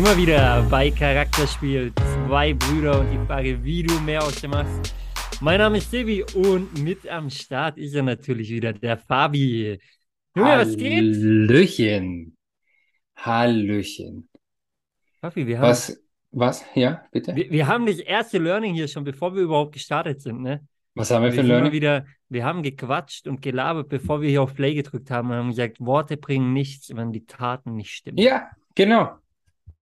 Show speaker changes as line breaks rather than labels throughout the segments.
Wir wieder bei Charakterspiel. Zwei Brüder und die Frage, wie du mehr aus dem machst. Mein Name ist Silvi und mit am Start ist er natürlich wieder der Fabi.
Junge, was geht? Hallöchen. Hallöchen.
Fabi, wir haben.
Was? Was? Ja, bitte?
Wir, wir haben das erste Learning hier schon, bevor wir überhaupt gestartet sind, ne?
Was haben wir,
wir
für Learning?
Wieder, wir haben gequatscht und gelabert, bevor wir hier auf Play gedrückt haben und haben gesagt, Worte bringen nichts, wenn die Taten nicht stimmen.
Ja, genau.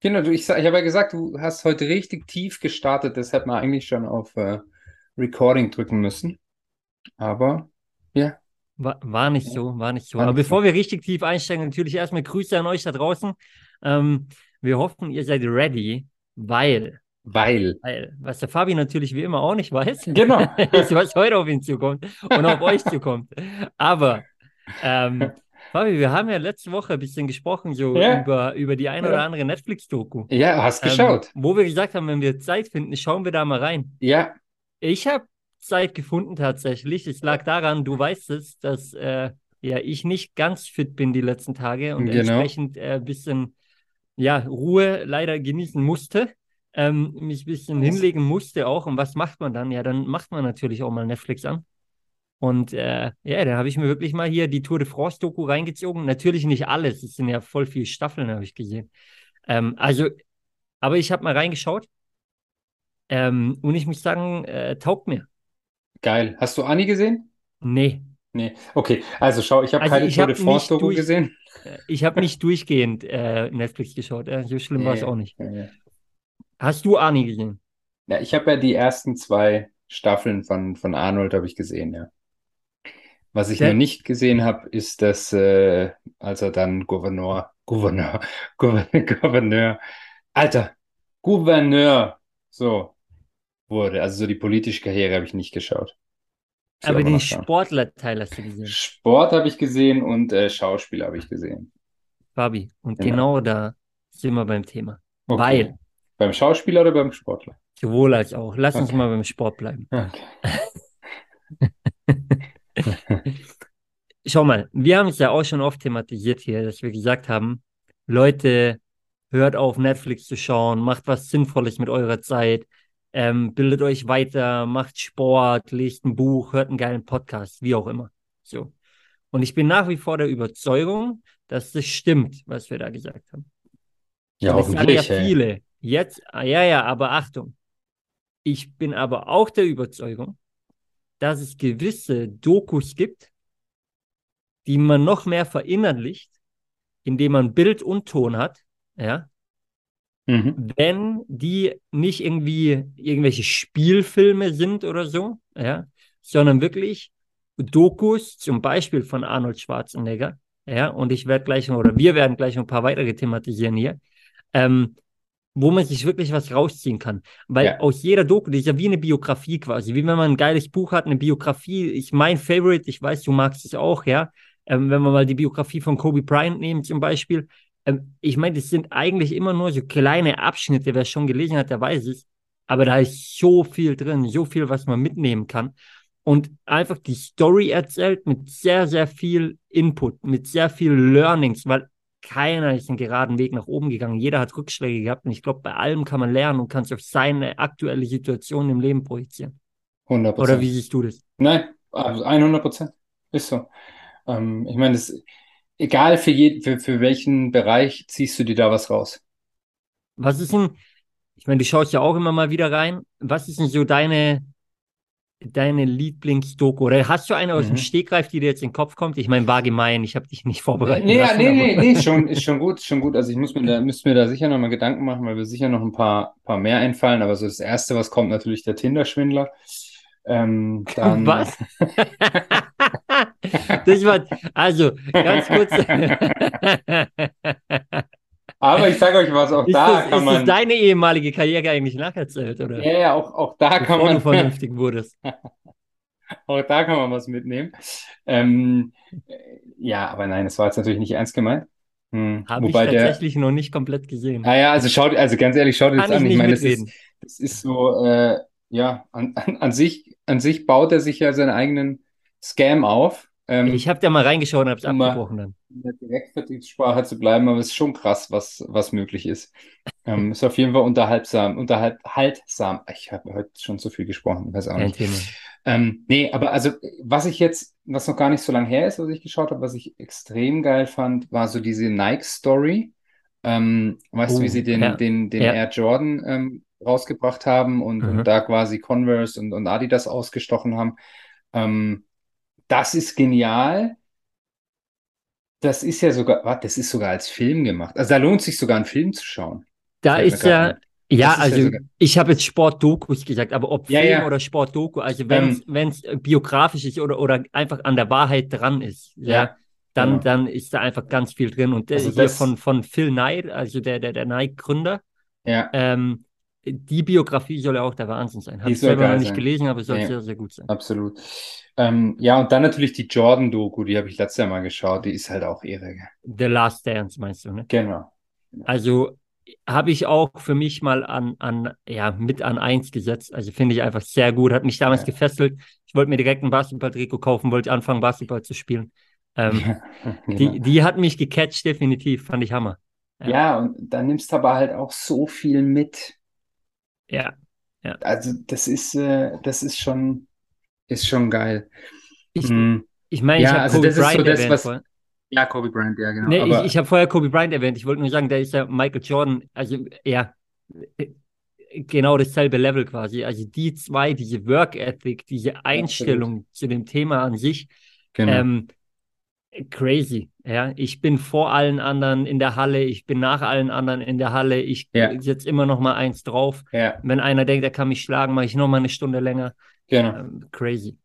Genau, du, ich, ich habe ja gesagt, du hast heute richtig tief gestartet, das hätte man eigentlich schon auf äh, Recording drücken müssen. Aber ja.
War, war nicht so, war nicht so. War Aber nicht bevor so. wir richtig tief einsteigen, natürlich erstmal Grüße an euch da draußen. Ähm, wir hoffen, ihr seid ready, weil.
Weil.
Weil, was der Fabi natürlich wie immer auch nicht weiß,
genau.
ist, was heute auf ihn zukommt und auf euch zukommt. Aber ähm, Fabi, wir haben ja letzte Woche ein bisschen gesprochen, so ja. über, über die ein oder andere Netflix-Doku.
Ja, hast geschaut.
Ähm, wo wir gesagt haben, wenn wir Zeit finden, schauen wir da mal rein.
Ja.
Ich habe Zeit gefunden tatsächlich. Es lag daran, du weißt es, dass äh, ja ich nicht ganz fit bin die letzten Tage und genau. entsprechend ein äh, bisschen ja, Ruhe leider genießen musste. Ähm, mich ein bisschen hinlegen musste auch. Und was macht man dann? Ja, dann macht man natürlich auch mal Netflix an. Und äh, ja, da habe ich mir wirklich mal hier die Tour de France-Doku reingezogen. Natürlich nicht alles, es sind ja voll viele Staffeln, habe ich gesehen. Ähm, also, aber ich habe mal reingeschaut. Ähm, und ich muss sagen, äh, taugt mir.
Geil. Hast du Anni gesehen?
Nee.
Nee. Okay, also schau, ich habe also keine ich Tour de France-Doku gesehen.
Äh, ich habe nicht durchgehend äh, Netflix geschaut. Äh, so schlimm war es auch nicht. Ja, Hast du Arnie gesehen?
Ja, ich habe ja die ersten zwei Staffeln von, von Arnold habe ich gesehen, ja. Was ich Der, noch nicht gesehen habe, ist, dass äh, als er dann Gouverneur, Gouverneur, Gouverneur, Alter, Gouverneur, so wurde. Also so die politische Karriere habe ich nicht geschaut.
Muss aber den Sportlerteil hast du gesehen.
Sport habe ich gesehen und äh, Schauspiel habe ich gesehen.
Fabi, und genau. genau da sind wir beim Thema. Okay. Weil.
Beim Schauspieler oder beim Sportler?
Sowohl als auch. Lass okay. uns mal beim Sport bleiben. Okay. Schau mal, wir haben es ja auch schon oft thematisiert hier, dass wir gesagt haben, Leute, hört auf, Netflix zu schauen, macht was Sinnvolles mit eurer Zeit, ähm, bildet euch weiter, macht Sport, lest ein Buch, hört einen geilen Podcast, wie auch immer. So. Und ich bin nach wie vor der Überzeugung, dass das stimmt, was wir da gesagt haben.
Ja, hoffentlich.
ja viele. Jetzt, ah, ja, ja, aber Achtung. Ich bin aber auch der Überzeugung, dass es gewisse Dokus gibt, die man noch mehr verinnerlicht, indem man Bild und Ton hat, ja, mhm. wenn die nicht irgendwie irgendwelche Spielfilme sind oder so, ja, sondern wirklich Dokus, zum Beispiel von Arnold Schwarzenegger, ja, und ich werde gleich, oder wir werden gleich ein paar weitere thematisieren hier, ähm, wo man sich wirklich was rausziehen kann. Weil ja. aus jeder Doku, die ist ja wie eine Biografie quasi, wie wenn man ein geiles Buch hat, eine Biografie. Ich mein Favorite, ich weiß, du magst es auch, ja. Ähm, wenn wir mal die Biografie von Kobe Bryant nehmen zum Beispiel. Ähm, ich meine, das sind eigentlich immer nur so kleine Abschnitte. Wer schon gelesen hat, der weiß es. Aber da ist so viel drin, so viel, was man mitnehmen kann. Und einfach die Story erzählt mit sehr, sehr viel Input, mit sehr viel Learnings, weil keiner ist einen geraden Weg nach oben gegangen. Jeder hat Rückschläge gehabt. Und ich glaube, bei allem kann man lernen und kann es auf seine aktuelle Situation im Leben projizieren.
100
Oder wie siehst du das?
Nein, 100 Prozent. Ist so. Ähm, ich meine, egal für, je, für, für welchen Bereich ziehst du dir da was raus.
Was ist denn, ich meine, du schaust ja auch immer mal wieder rein. Was ist denn so deine deine Lieblingsdoku? Oder hast du eine aus mhm. dem Stegreif, die dir jetzt in den Kopf kommt? Ich meine, war gemein, ich habe dich nicht vorbereitet.
Nee, lassen, nee, nee, nee, schon, ist schon gut, schon gut. Also ich muss mir da, müsste mir da sicher noch mal Gedanken machen, weil wir sicher noch ein paar, paar mehr einfallen. Aber so das Erste, was kommt, natürlich der Tinder-Schwindler. Ähm, dann...
Was? das war, also, ganz kurz.
Aber ich sage euch was, auch
ist
da
das,
kann
ist
man.
Ist deine ehemalige Karriere eigentlich nacherzählt, oder?
Ja, ja, auch, auch da
Bevor
kann man.
du vernünftig wurdest.
auch da kann man was mitnehmen. Ähm, ja, aber nein, das war jetzt natürlich nicht ernst gemeint.
Hm. Habe ich tatsächlich der... noch nicht komplett gesehen.
Ah ja, also schaut, also ganz ehrlich, schaut euch das an. Ich, ich meine, das ist, das ist so, äh, ja, an, an, an, sich, an sich baut er sich ja seinen eigenen Scam auf.
Ähm, ich habe da mal reingeschaut und habe es abgebrochen dann.
In der Direktvertriebssprache zu bleiben, aber es ist schon krass, was, was möglich ist. Ähm, ist auf jeden Fall unterhaltsam, unterhaltsam. Ich habe heute schon so viel gesprochen, weiß auch nicht. Ähm, nee, aber also, was ich jetzt, was noch gar nicht so lange her ist, was ich geschaut habe, was ich extrem geil fand, war so diese Nike-Story. Ähm, weißt du, wie
Oh,
sie den,
ja,
den, den
ja.
Air Jordan ähm, rausgebracht haben und,
Mhm.
und da quasi Converse und, und Adidas ausgestochen haben? Ähm, das ist genial. Das ist ja sogar, warte, das ist sogar als Film gemacht. Also da lohnt sich sogar einen Film zu schauen.
Da ist ja, ja,
ist ja
also
sogar.
ich habe jetzt Sportdokus gesagt, aber ob
Ja,
Film
ja.
oder Sportdoku, also wenn es
Ähm,
es biografisch ist oder, oder einfach an der Wahrheit dran ist, ja,
ja,
dann,
genau.
dann ist da einfach ganz viel drin. Und äh,
Also
hier
das,
von, von Phil Knight, also der, der, der Nike-Gründer,
ja,
ähm, die Biografie soll ja auch der Wahnsinn sein. Habe ich selber noch nicht
sein.
gelesen, aber soll
Nee,
sehr, sehr gut sein.
absolut. Ähm, ja, und dann natürlich die Jordan-Doku, die habe ich letztes Jahr mal geschaut, die ist halt auch irre.
The Last Dance meinst du, ne?
Genau.
Also habe ich auch für mich mal an, an, ja, mit an eins gesetzt. Also finde ich einfach sehr gut. Hat mich damals
Ja.
gefesselt. Ich wollte mir direkt ein Basketball-Trikot kaufen, wollte anfangen, Basketball zu spielen. Ähm, die,
Genau.
die hat mich gecatcht, definitiv. Fand ich Hammer. Ja,
Ja, und dann nimmst du aber halt auch so viel mit.
Ja, ja.
Also das ist, äh, das ist schon, ist schon geil.
Ich,
Mm,
ich meine, ich
Ja,
habe
also
Kobe
das ist so
Bryant
das,
erwähnt
was,
vorher.
ja, Kobe Bryant, ja, genau.
Nee, ich,
Aber
ich habe vorher Kobe Bryant erwähnt. Ich wollte nur sagen, der ist ja Michael Jordan, also ja, äh, genau dasselbe Level quasi. Also die zwei, diese Work Ethic, diese
absolut,
Einstellung zu dem Thema an sich,
genau.
ähm, crazy. Ja, ich bin vor allen anderen in der Halle, ich bin nach allen anderen in der Halle, ich
Ja,
setze immer noch mal eins drauf.
ja,
Wenn einer denkt, er kann mich schlagen, mache ich noch mal eine Stunde länger.
genau,
Ähm, crazy.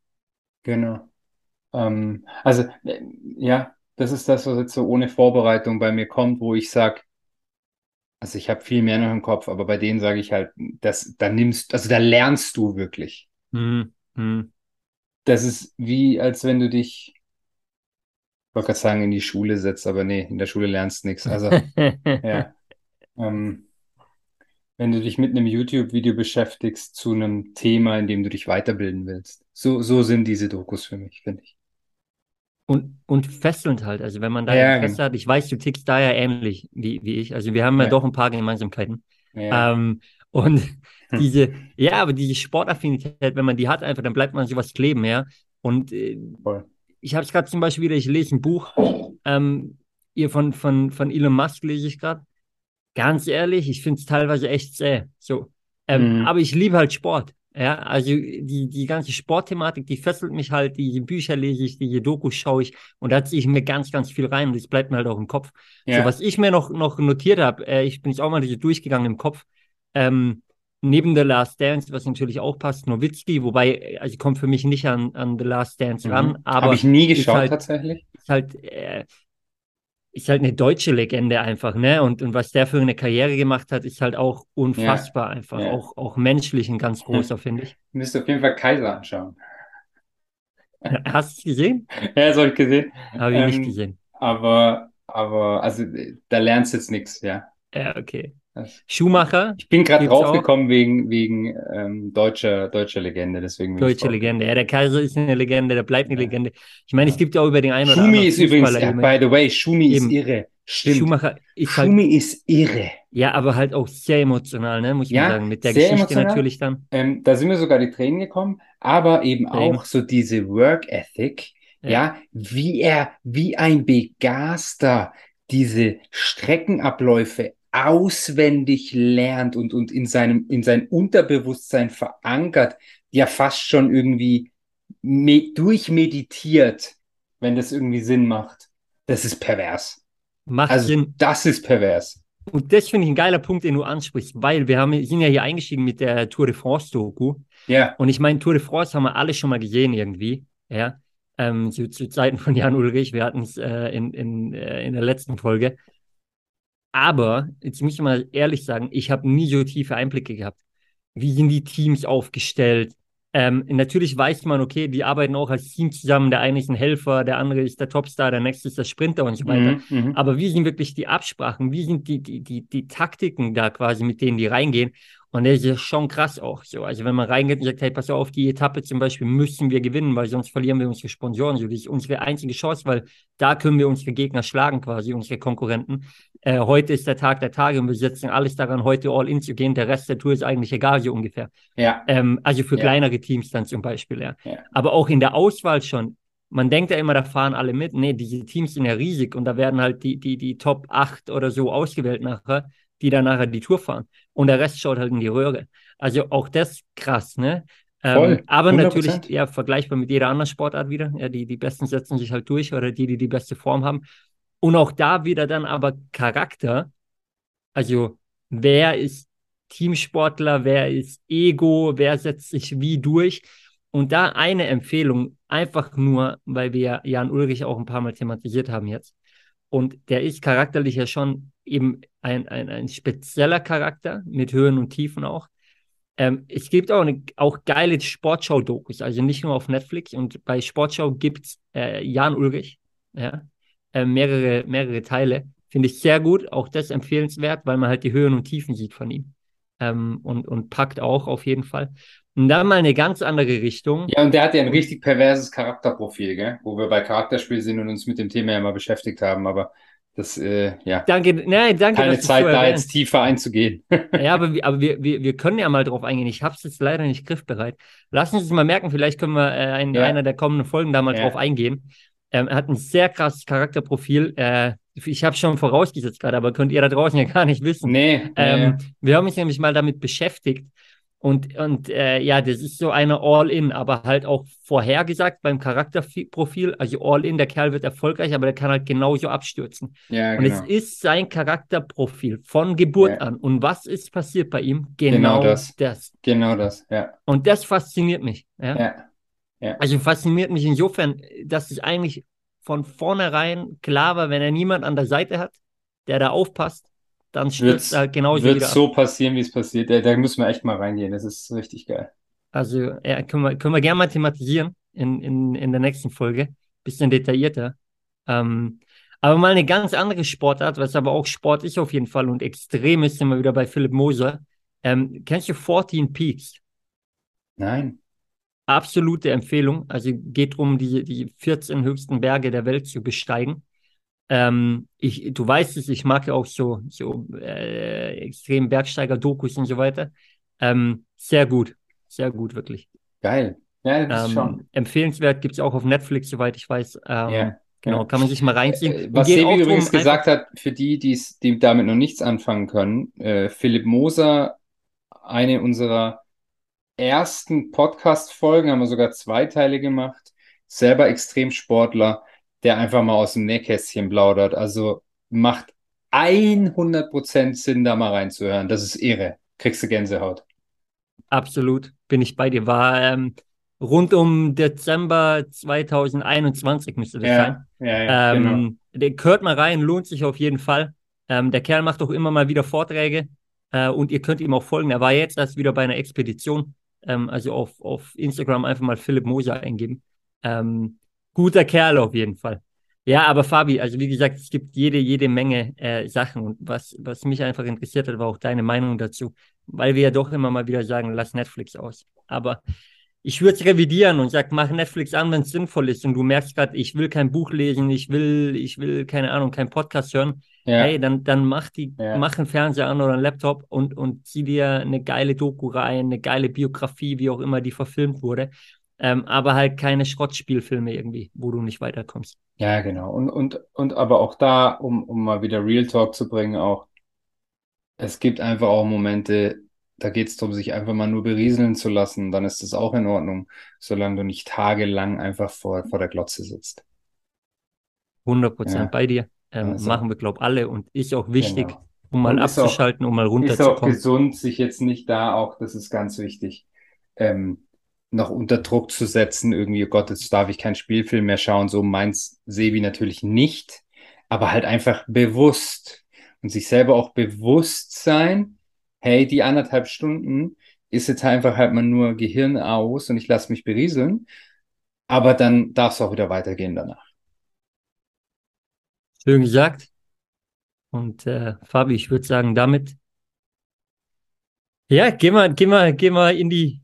genau. Ähm, also, äh, ja, das ist das, was jetzt so ohne Vorbereitung bei mir kommt, wo ich sage, also ich habe viel mehr noch im Kopf, aber bei denen sage ich halt, das, da nimmst, also da lernst du wirklich.
Hm, hm.
Das ist wie, als wenn du dich, ich wollte gerade sagen, in die Schule setzt, aber nee, in der Schule lernst du nichts. Also, ja, ähm, wenn du dich mit einem YouTube-Video beschäftigst zu einem Thema, in dem du dich weiterbilden willst. So, so sind diese Dokus für mich, finde ich.
Und, und fesselnd halt. Also wenn man da
Ja,
Interesse
genau.
hat, ich weiß, du tickst da ja ähnlich wie, wie ich. Also wir haben ja
Ja,
doch ein paar Gemeinsamkeiten.
ja.
Ähm, und
Hm.
diese, ja, aber diese Sportaffinität, wenn man die hat, einfach, dann bleibt man sowas kleben, ja. Und äh,
Voll.
Ich habe es gerade zum Beispiel wieder, ich lese ein Buch, ähm, ihr von, von, von Elon Musk lese ich gerade. Ganz ehrlich, ich finde es teilweise echt zäh. So. Ähm,
Mhm.
aber ich liebe halt Sport. Ja, also die, die ganze Sportthematik, die fesselt mich halt, die Bücher lese ich, die Dokus schaue ich und da ziehe ich mir ganz, ganz viel rein und das bleibt mir halt auch im Kopf. So,
Ja,
was ich mir noch, noch notiert habe, äh, ich bin jetzt auch mal so durchgegangen im Kopf, ähm, neben The Last Dance, was natürlich auch passt, Nowitzki, wobei, also kommt für mich nicht an, an The Last Dance ran,
mhm. Habe
aber
ich nie geschaut
halt,
tatsächlich.
ist halt, äh, ist halt eine deutsche Legende einfach, ne? Und, und was der für eine Karriere gemacht hat, ist halt auch
Ja,
unfassbar einfach,
ja.
auch, auch menschlich ein ganz
Hm.
großer, finde ich.
Müsst auf jeden Fall Kaiser anschauen.
Hast du es gesehen?
Ja, das habe ich gesehen.
Habe ich nicht
Ähm,
gesehen.
aber, aber, also da lernst du jetzt nichts, ja.
Ja, okay. Schumacher
ich bin gerade draufgekommen wegen, wegen ähm, deutscher, deutscher Legende, deswegen ich
Deutsche. Legende. Ja, der Kaiser ist eine Legende, der bleibt eine
Ja,
Legende. Ich meine, es
ja.
gibt ja auch über den einen oder
Schumi
anderen
ist übrigens, ja, by the way, Schumi ist
eben,
irre. Stimmt.
Schumacher ist halt,
Schumi ist irre.
ja, aber halt auch sehr emotional, ne, muss man
Ja,
sagen. Mit der Geschichte
emotional.
natürlich dann.
Ähm, da sind mir sogar die Tränen gekommen, aber eben
Eben.
auch so diese Work Ethic,
Ja.
ja, wie er, wie ein Begaster diese Streckenabläufe auswendig lernt und, und in seinem, in sein Unterbewusstsein verankert, ja fast schon irgendwie me durchmeditiert, wenn das irgendwie Sinn macht. Das ist pervers.
Macht
Also,
Sinn.
das ist pervers.
Und das finde ich ein geiler Punkt, den du ansprichst, weil wir haben, sind ja hier eingestiegen mit der Tour de France-Doku.
Ja,
Und ich meine, Tour de France haben wir alle schon mal gesehen irgendwie, ja. Ähm, zu, zu Zeiten von Jan Ulrich, wir hatten es äh, in, in, äh, in der letzten Folge. Aber, jetzt muss ich mal ehrlich sagen, ich habe nie so tiefe Einblicke gehabt. Wie sind die Teams aufgestellt? Ähm, natürlich weiß man, okay, die arbeiten auch als Team zusammen. Der eine ist ein Helfer, der andere ist der Topstar, der nächste ist der Sprinter und so weiter. Mhm, mhm. Aber wie sind wirklich die Absprachen? Wie sind die, die, die, die Taktiken da quasi, mit denen die reingehen? Und das ist schon krass auch so. Also wenn man reingeht und sagt, hey, pass auf, die Etappe zum Beispiel müssen wir gewinnen, weil sonst verlieren wir unsere Sponsoren. So, das ist unsere einzige Chance, weil da können wir unsere Gegner schlagen quasi, unsere Konkurrenten. Äh, heute ist der Tag der Tage und wir setzen alles daran, heute all in zu gehen. Der Rest der Tour ist eigentlich egal, so ungefähr.
Ja.
Ähm, also für ja. kleinere Teams dann zum Beispiel, ja. ja. Aber auch in der Auswahl schon. Man denkt ja immer, da fahren alle mit. Nee, diese Teams sind ja riesig und da werden halt die, die, die Top 8 oder so ausgewählt nachher die dann nachher die Tour fahren. Und der Rest schaut halt in die Röhre. Also auch das krass, ne? Ähm, aber 100%. natürlich ja vergleichbar mit jeder anderen Sportart wieder. Ja, die, die Besten setzen sich halt durch oder die, die die beste Form haben. Und auch da wieder dann aber Charakter. Also wer ist Teamsportler, wer ist Ego, wer setzt sich wie durch. Und da eine Empfehlung, einfach nur, weil wir Jan Ulrich auch ein paar Mal thematisiert haben jetzt. Und der ist charakterlich ja schon eben ein, ein, ein spezieller Charakter mit Höhen und Tiefen auch. Ähm, es gibt auch, eine, auch geile Sportschau-Dokus, also nicht nur auf Netflix. Und bei Sportschau gibt es äh, Jan Ulrich, ja, äh, mehrere, mehrere Teile. Finde ich sehr gut, auch das empfehlenswert, weil man halt die Höhen und Tiefen sieht von ihm. Ähm, und, und packt auch auf jeden Fall. Und dann mal eine ganz andere Richtung.
Ja, und der hat ja ein richtig perverses Charakterprofil, gell? wo wir bei Charakterspiel sind und uns mit dem Thema ja mal beschäftigt haben, aber das, äh, ja.
Danke, nein, danke.
Keine Zeit, da jetzt tiefer einzugehen.
ja, aber, wir, aber wir, wir, wir können ja mal drauf eingehen. Ich habe es jetzt leider nicht griffbereit. Lass uns mal merken, vielleicht können wir äh, in ja. einer der kommenden Folgen da mal ja. drauf eingehen. Ähm, er hat ein sehr krasses Charakterprofil. Äh, ich habe schon vorausgesetzt gerade, aber könnt ihr da draußen ja gar nicht wissen.
Nee.
Ähm, nee. Wir haben uns nämlich mal damit beschäftigt, und, und äh, ja, das ist so eine All-In, aber halt auch vorhergesagt beim Charakterprofil. Also All-In, der Kerl wird erfolgreich, aber der kann halt genauso abstürzen.
Ja,
und genau. es ist sein Charakterprofil von Geburt ja. an. Und was ist passiert bei ihm?
Genau, genau das.
das.
Genau das, ja.
Und das fasziniert mich. Ja?
ja. Ja.
Also fasziniert mich insofern, dass es eigentlich von vornherein klar war, wenn er niemand an der Seite hat, der da aufpasst, dann stürzt er halt genauso
wird wieder so passieren, wie es passiert. Da, da, müssen wir echt mal reingehen. Das ist richtig geil.
Also, ja, können wir, können wir gerne mal thematisieren in, in, in der nächsten Folge. Bisschen detaillierter. Ähm, aber mal eine ganz andere Sportart, was aber auch Sport ist auf jeden Fall und extrem ist, sind wir wieder bei Philipp Moser. Ähm, kennst du 14 Peaks?
Nein.
Absolute Empfehlung. Also geht darum, die, die 14 höchsten Berge der Welt zu besteigen. Ähm, ich, du weißt es, ich mag ja auch so, so äh, extrem Bergsteiger-Dokus und so weiter. Ähm, sehr gut, sehr gut, wirklich.
Geil. Ja, das
ähm,
ist schon.
Empfehlenswert gibt es auch auf Netflix, soweit ich weiß. Ähm, ja, genau, kann man sich mal reinziehen. Äh,
was Sebi übrigens drum, gesagt hat, für die, die's, die damit noch nichts anfangen können, äh, Philipp Moser, eine unserer ersten Podcast-Folgen, haben wir sogar zwei Teile gemacht, selber Extremsportler der einfach mal aus dem Nähkästchen plaudert. Also macht 100% Sinn, da mal reinzuhören. Das ist irre. Kriegst du Gänsehaut.
Absolut, bin ich bei dir. War ähm, rund um Dezember 2021 müsste das
ja,
sein.
Ja, ja, ähm, genau.
Der hört mal rein, lohnt sich auf jeden Fall. Ähm, der Kerl macht auch immer mal wieder Vorträge äh, und ihr könnt ihm auch folgen. Er war jetzt erst wieder bei einer Expedition. Ähm, also auf, auf Instagram einfach mal Philipp Moser eingeben. Ähm, guter Kerl auf jeden Fall. Ja, aber Fabi, also wie gesagt, es gibt jede, jede Menge äh, Sachen und was, was mich einfach interessiert hat, war auch deine Meinung dazu, weil wir ja doch immer mal wieder sagen, lass Netflix aus. Aber ich würde es revidieren und sag, mach Netflix an, wenn es sinnvoll ist und du merkst gerade, ich will kein Buch lesen, ich will, ich will, keine Ahnung, kein Podcast hören. Ja. Hey, dann, dann mach die, ja. mach einen Fernseher an oder einen Laptop und, und zieh dir eine geile Doku rein, eine geile Biografie, wie auch immer die verfilmt wurde ähm, aber halt keine Schrottspielfilme irgendwie, wo du nicht weiterkommst.
Ja, genau. Und, und, und aber auch da, um, um mal wieder Real Talk zu bringen, auch, es gibt einfach auch Momente, da geht es darum, sich einfach mal nur berieseln zu lassen, dann ist das auch in Ordnung, solange du nicht tagelang einfach vor, vor der Glotze sitzt.
100 Prozent ja. bei dir. Ähm, also, machen wir, glaube ich, alle und ist auch wichtig, genau. um mal abzuschalten,
auch,
um mal runterzukommen. Ist auch
gesund, sich jetzt nicht da auch, das ist ganz wichtig, ähm, noch unter Druck zu setzen, irgendwie, oh Gott, jetzt darf ich keinen Spielfilm mehr schauen, so meins Sebi natürlich nicht, aber halt einfach bewusst und sich selber auch bewusst sein, hey, die anderthalb Stunden ist jetzt einfach halt mal nur Gehirn aus und ich lasse mich berieseln. Aber dann darf es auch wieder weitergehen danach.
Schön gesagt. Und äh, Fabi, ich würde sagen, damit, ja, gehen wir, gehen wir, gehen wir in die,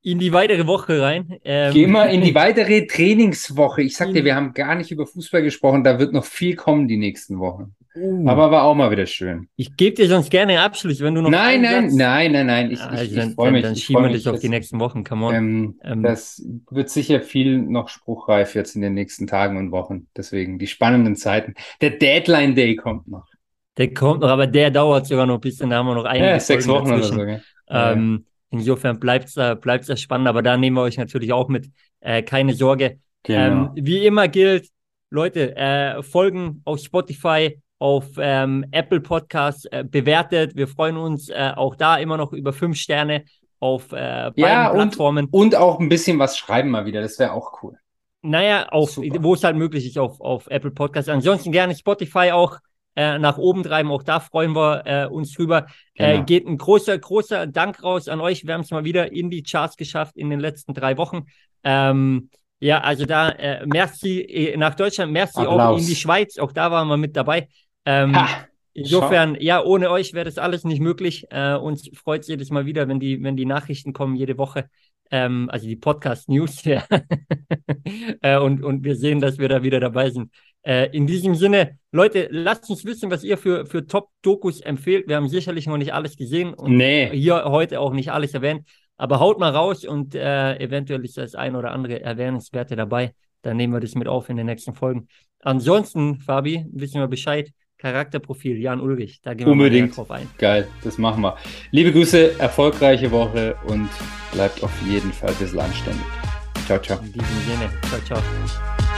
in die weitere Woche rein.
Ähm, gehen wir in die weitere Trainingswoche. Ich sag dir, wir haben gar nicht über Fußball gesprochen. Da wird noch viel kommen die nächsten Wochen. Uh. Aber war auch mal wieder schön.
Ich gebe dir sonst gerne einen Abschluss, wenn du noch.
Nein, nein, Satz... nein, nein, nein. Ich,
also ich, ich freue mich. Dann schieben wir dich auf die nächsten Wochen, come on.
Ähm, ähm, das wird sicher viel noch spruchreif jetzt in den nächsten Tagen und Wochen. Deswegen die spannenden Zeiten. Der Deadline Day kommt noch.
Der kommt noch, aber der dauert sogar noch ein bisschen. Da haben wir noch einige. Ja,
sechs Wochen dazwischen. oder so.
Ja. Ähm, insofern bleibt es da, bleibt's da spannend, aber da nehmen wir euch natürlich auch mit. Äh, keine Sorge. Genau. Ähm, wie immer gilt, Leute, äh, folgen auf Spotify, auf ähm, Apple Podcasts äh, bewertet. Wir freuen uns äh, auch da immer noch über fünf Sterne auf äh, beiden ja, Plattformen.
Und, und auch ein bisschen was schreiben mal wieder, das wäre auch cool.
Naja, auf, wo es halt möglich ist, auf, auf Apple Podcasts. Ansonsten gerne Spotify auch äh, nach oben treiben. Auch da freuen wir äh, uns drüber. Äh, genau. Äh, geht ein großer, großer Dank raus an euch. Wir haben es mal wieder in die Charts geschafft in den letzten drei Wochen. Ähm, ja, also da, äh, merci äh, nach Deutschland, merci Applaus. auch in die Schweiz. Auch da waren wir mit dabei. Ähm, insofern, Schau. ja, ohne euch wäre das alles nicht möglich. Äh, uns freut es jedes Mal wieder, wenn die, wenn die Nachrichten kommen, jede Woche. Ähm, also die Podcast-News. Ja. äh, und, und wir sehen, dass wir da wieder dabei sind. Äh, in diesem Sinne, Leute, lasst uns wissen, was ihr für, für Top-Dokus empfehlt. Wir haben sicherlich noch nicht alles gesehen und nee. hier heute auch nicht alles erwähnt. Aber haut mal raus und äh, eventuell ist das ein oder andere Erwähnenswerte dabei. Dann nehmen wir das mit auf in den nächsten Folgen. Ansonsten, Fabi, wissen wir Bescheid. Charakterprofil Jan Ulrich. Da gehen wir
Unbedingt. drauf ein. Geil, das machen wir. Liebe Grüße, erfolgreiche Woche und bleibt auf jeden Fall ein bisschen anständig. Ciao, ciao.
In diesem Sinne, ciao, ciao.